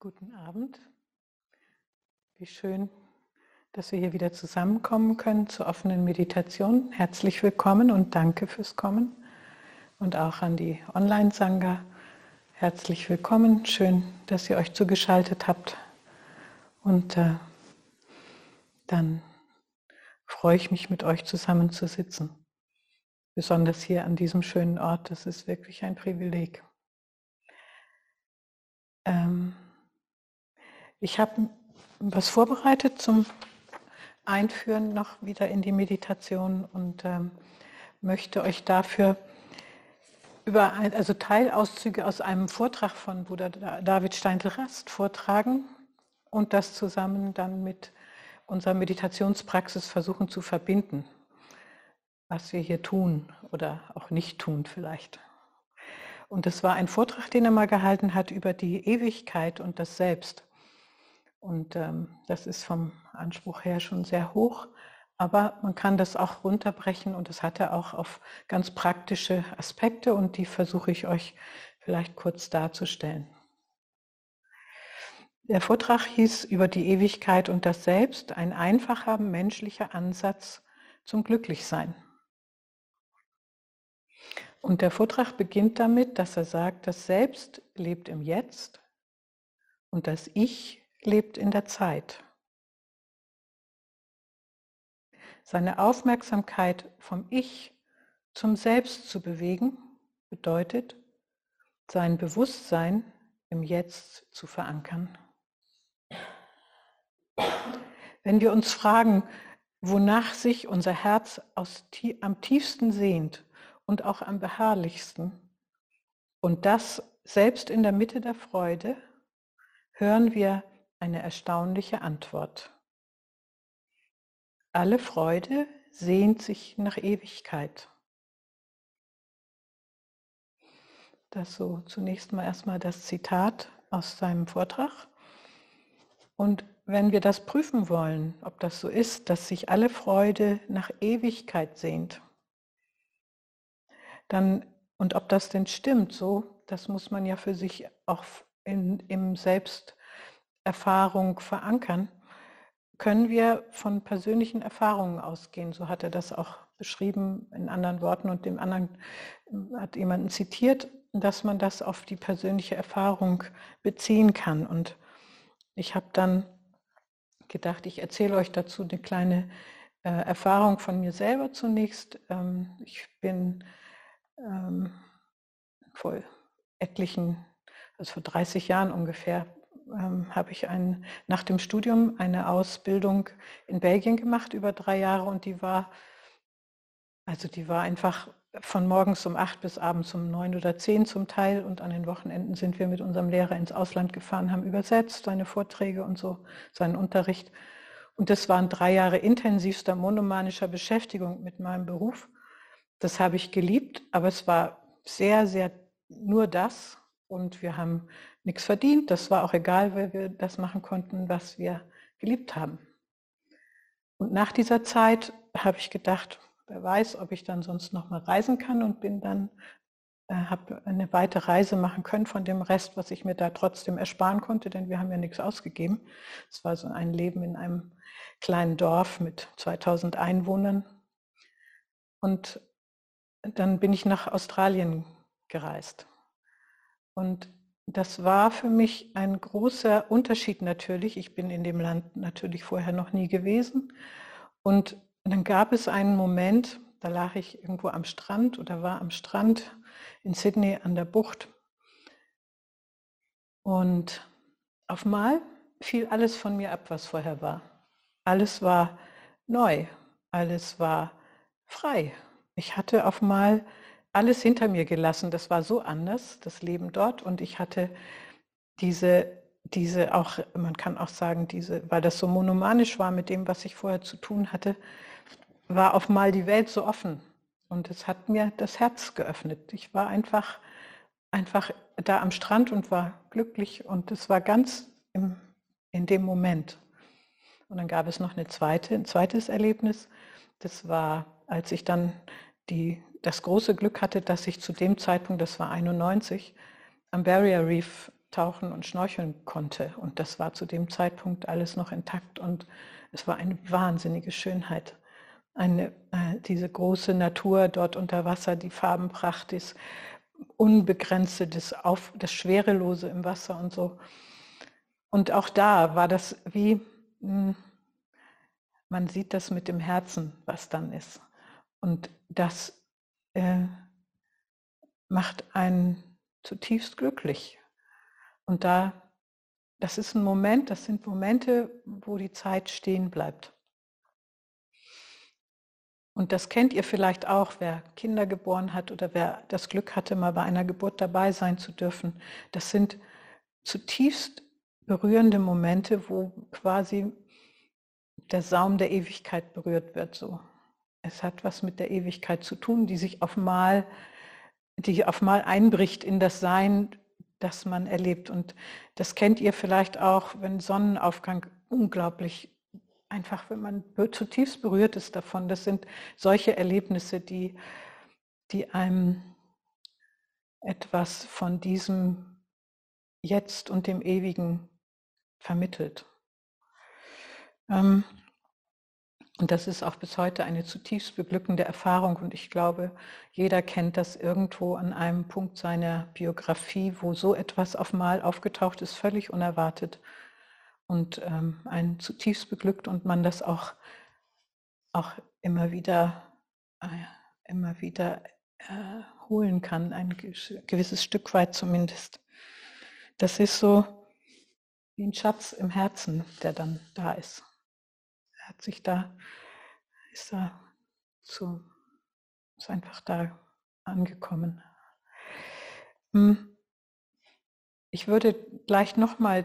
Guten Abend. Wie schön, dass wir hier wieder zusammenkommen können zur offenen Meditation. Herzlich willkommen und danke fürs Kommen. Und auch an die Online-Sangha. Herzlich willkommen. Schön, dass ihr euch zugeschaltet habt. Und äh, dann freue ich mich, mit euch zusammen zu sitzen. Besonders hier an diesem schönen Ort. Das ist wirklich ein Privileg. Ähm, ich habe was vorbereitet zum Einführen noch wieder in die Meditation und ähm, möchte euch dafür über ein, also Teilauszüge aus einem Vortrag von Bruder David Steindl-Rast vortragen und das zusammen dann mit unserer Meditationspraxis versuchen zu verbinden, was wir hier tun oder auch nicht tun vielleicht. Und das war ein Vortrag, den er mal gehalten hat über die Ewigkeit und das Selbst. Und ähm, das ist vom Anspruch her schon sehr hoch, aber man kann das auch runterbrechen und das hat er auch auf ganz praktische Aspekte und die versuche ich euch vielleicht kurz darzustellen. Der Vortrag hieß über die Ewigkeit und das Selbst, ein einfacher menschlicher Ansatz zum Glücklichsein. Und der Vortrag beginnt damit, dass er sagt, das Selbst lebt im Jetzt und das Ich lebt in der Zeit. Seine Aufmerksamkeit vom Ich zum Selbst zu bewegen, bedeutet, sein Bewusstsein im Jetzt zu verankern. Wenn wir uns fragen, wonach sich unser Herz aus, am tiefsten sehnt und auch am beharrlichsten, und das selbst in der Mitte der Freude, hören wir eine erstaunliche Antwort. Alle Freude sehnt sich nach Ewigkeit. Das so zunächst mal erstmal das Zitat aus seinem Vortrag. Und wenn wir das prüfen wollen, ob das so ist, dass sich alle Freude nach Ewigkeit sehnt, dann und ob das denn stimmt, so, das muss man ja für sich auch in, im Selbst Erfahrung verankern, können wir von persönlichen Erfahrungen ausgehen. So hat er das auch beschrieben in anderen Worten und dem anderen hat jemanden zitiert, dass man das auf die persönliche Erfahrung beziehen kann. Und ich habe dann gedacht, ich erzähle euch dazu eine kleine äh, Erfahrung von mir selber zunächst. Ähm, ich bin ähm, vor etlichen, also vor 30 Jahren ungefähr, ähm, habe ich ein, nach dem Studium eine Ausbildung in Belgien gemacht über drei Jahre und die war, also die war einfach von morgens um acht bis abends um neun oder zehn zum Teil und an den Wochenenden sind wir mit unserem Lehrer ins Ausland gefahren, haben übersetzt seine Vorträge und so, seinen Unterricht. Und das waren drei Jahre intensivster monomanischer Beschäftigung mit meinem Beruf. Das habe ich geliebt, aber es war sehr, sehr nur das. Und wir haben nichts verdient. Das war auch egal, weil wir das machen konnten, was wir geliebt haben. Und nach dieser Zeit habe ich gedacht, wer weiß, ob ich dann sonst noch mal reisen kann und bin dann äh, habe eine weite Reise machen können von dem Rest, was ich mir da trotzdem ersparen konnte, denn wir haben ja nichts ausgegeben. Es war so ein Leben in einem kleinen Dorf mit 2000 Einwohnern. Und dann bin ich nach Australien gereist. Und das war für mich ein großer Unterschied natürlich. Ich bin in dem Land natürlich vorher noch nie gewesen. Und dann gab es einen Moment, da lag ich irgendwo am Strand oder war am Strand in Sydney an der Bucht. Und auf einmal fiel alles von mir ab, was vorher war. Alles war neu, alles war frei. Ich hatte auf einmal alles hinter mir gelassen. Das war so anders, das Leben dort. Und ich hatte diese, diese auch, man kann auch sagen, diese, weil das so monomanisch war mit dem, was ich vorher zu tun hatte, war auf mal die Welt so offen. Und es hat mir das Herz geöffnet. Ich war einfach, einfach da am Strand und war glücklich. Und es war ganz im, in dem Moment. Und dann gab es noch eine zweite, ein zweites Erlebnis. Das war, als ich dann die das große Glück hatte, dass ich zu dem Zeitpunkt, das war 91, am Barrier Reef tauchen und schnorcheln konnte. Und das war zu dem Zeitpunkt alles noch intakt und es war eine wahnsinnige Schönheit. Eine, äh, diese große Natur dort unter Wasser, die Farbenpracht, das Unbegrenzte, das, Auf, das Schwerelose im Wasser und so. Und auch da war das wie, mh, hm, man sieht das mit dem Herzen, was dann ist. Und das äh, macht einen zutiefst glücklich. Und da, das ist ein Moment, das sind Momente, wo die Zeit stehen bleibt. Und das kennt ihr vielleicht auch, wer Kinder geboren hat oder wer das Glück hatte, mal bei einer Geburt dabei sein zu dürfen. Das sind zutiefst berührende Momente, wo quasi der Saum der Ewigkeit berührt wird. So, es hat was mit der Ewigkeit zu tun, die sich auf mal, die auf mal einbricht in das Sein, das man erlebt. Und das kennt ihr vielleicht auch, wenn Sonnenaufgang unglaublich einfach, wenn man zutiefst berührt ist davon. Das sind solche Erlebnisse, die, die einem etwas von diesem Jetzt und dem Ewigen vermittelt. Ähm, und das ist auch bis heute eine zutiefst beglückende Erfahrung. Und ich glaube, jeder kennt das irgendwo an einem Punkt seiner Biografie, wo so etwas auf Mal aufgetaucht ist, völlig unerwartet und ähm, einen zutiefst beglückt und man das auch, auch immer wieder, äh, immer wieder äh, holen kann, ein gewisses Stück weit zumindest. Das ist so wie ein Schatz im Herzen, der dann da ist hat sich da, ist da zu, ist einfach da angekommen. Hm. Ich würde gleich nochmal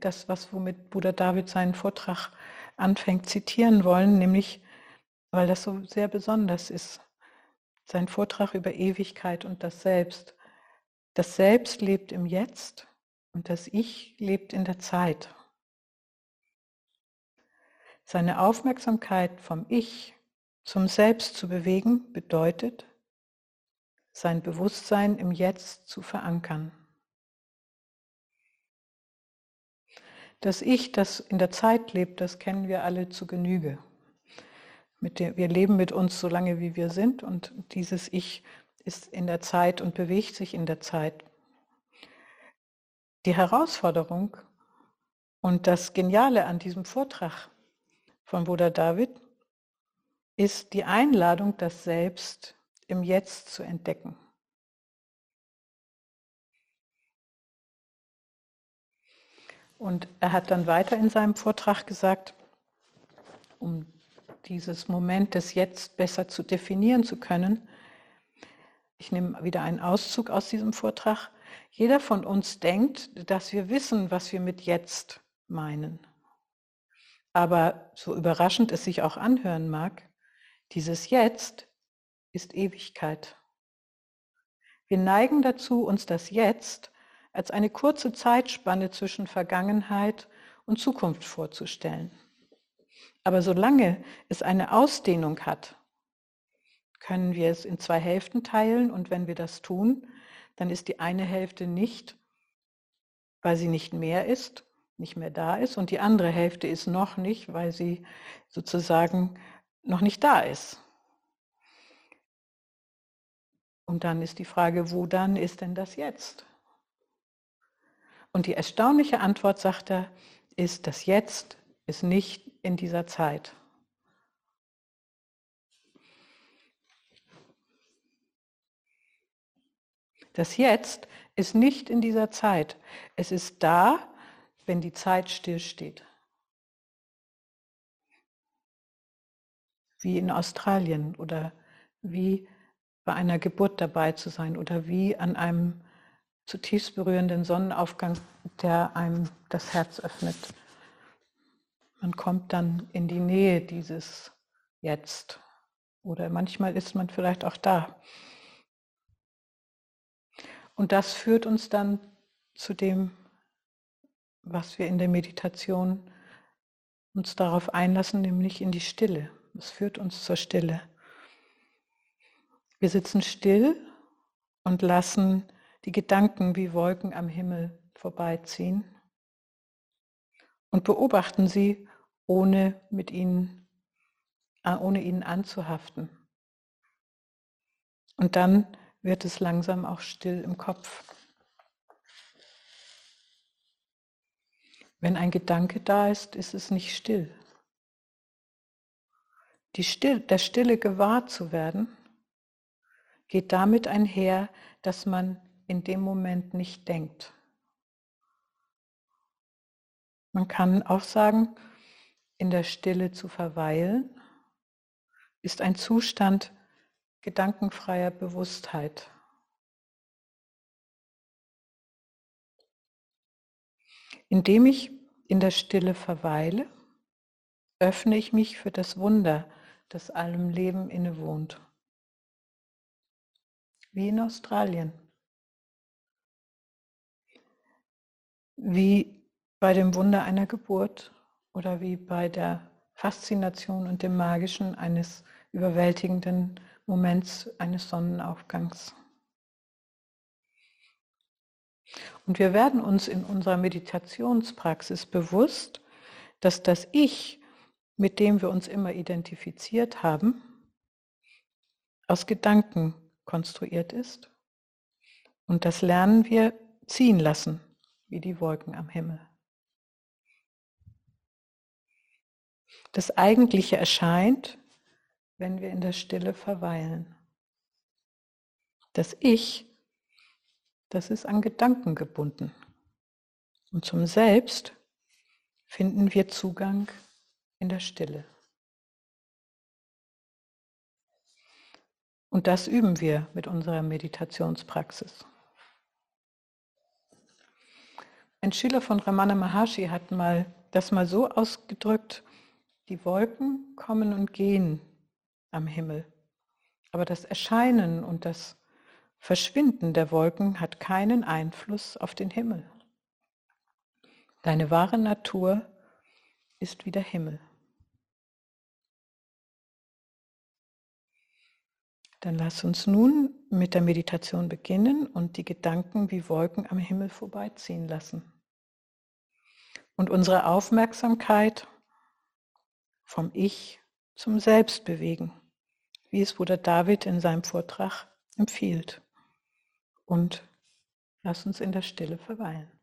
das, was womit Bruder David seinen Vortrag anfängt, zitieren wollen, nämlich, weil das so sehr besonders ist. Sein Vortrag über Ewigkeit und das Selbst. Das Selbst lebt im Jetzt und das Ich lebt in der Zeit. Seine Aufmerksamkeit vom Ich zum Selbst zu bewegen bedeutet, sein Bewusstsein im Jetzt zu verankern. Das Ich, das in der Zeit lebt, das kennen wir alle zu Genüge. Der, wir leben mit uns so lange, wie wir sind und dieses Ich ist in der Zeit und bewegt sich in der Zeit. Die Herausforderung und das Geniale an diesem Vortrag von Bruder David ist die Einladung, das Selbst im Jetzt zu entdecken. Und er hat dann weiter in seinem Vortrag gesagt, um dieses Moment des Jetzt besser zu definieren zu können, ich nehme wieder einen Auszug aus diesem Vortrag, jeder von uns denkt, dass wir wissen, was wir mit Jetzt meinen. Aber so überraschend es sich auch anhören mag, dieses Jetzt ist Ewigkeit. Wir neigen dazu, uns das Jetzt als eine kurze Zeitspanne zwischen Vergangenheit und Zukunft vorzustellen. Aber solange es eine Ausdehnung hat, können wir es in zwei Hälften teilen und wenn wir das tun, dann ist die eine Hälfte nicht, weil sie nicht mehr ist, nicht mehr da ist und die andere Hälfte ist noch nicht, weil sie sozusagen noch nicht da ist. Und dann ist die Frage, wo dann ist denn das jetzt? Und die erstaunliche Antwort, sagt er, ist, das Jetzt ist nicht in dieser Zeit. Das Jetzt ist nicht in dieser Zeit. Es ist da, wenn die Zeit stillsteht. Wie in Australien oder wie bei einer Geburt dabei zu sein oder wie an einem zutiefst berührenden Sonnenaufgang, der einem das Herz öffnet. Man kommt dann in die Nähe dieses Jetzt oder manchmal ist man vielleicht auch da. Und das führt uns dann zu dem was wir in der Meditation uns darauf einlassen, nämlich in die Stille. Es führt uns zur Stille. Wir sitzen still und lassen die Gedanken wie Wolken am Himmel vorbeiziehen und beobachten sie, ohne mit ihnen, äh, ohne ihnen anzuhaften. Und dann wird es langsam auch still im Kopf. Wenn ein Gedanke da ist, ist es nicht still. Die still der Stille gewahr zu werden, geht damit einher, dass man in dem Moment nicht denkt. Man kann auch sagen, in der Stille zu verweilen ist ein Zustand gedankenfreier Bewusstheit. Indem ich in der Stille verweile, öffne ich mich für das Wunder, das allem Leben innewohnt. Wie in Australien. Wie bei dem Wunder einer Geburt oder wie bei der Faszination und dem Magischen eines überwältigenden Moments eines Sonnenaufgangs. Und wir werden uns in unserer Meditationspraxis bewusst, dass das Ich, mit dem wir uns immer identifiziert haben, aus Gedanken konstruiert ist. Und das lernen wir ziehen lassen, wie die Wolken am Himmel. Das Eigentliche erscheint, wenn wir in der Stille verweilen. Das Ich das ist an Gedanken gebunden. Und zum Selbst finden wir Zugang in der Stille. Und das üben wir mit unserer Meditationspraxis. Ein Schüler von Ramana Maharshi hat mal das mal so ausgedrückt, die Wolken kommen und gehen am Himmel, aber das Erscheinen und das Verschwinden der Wolken hat keinen Einfluss auf den Himmel. Deine wahre Natur ist wie der Himmel. Dann lass uns nun mit der Meditation beginnen und die Gedanken wie Wolken am Himmel vorbeiziehen lassen. Und unsere Aufmerksamkeit vom Ich zum Selbst bewegen, wie es Bruder David in seinem Vortrag empfiehlt und lass uns in der Stille verweilen.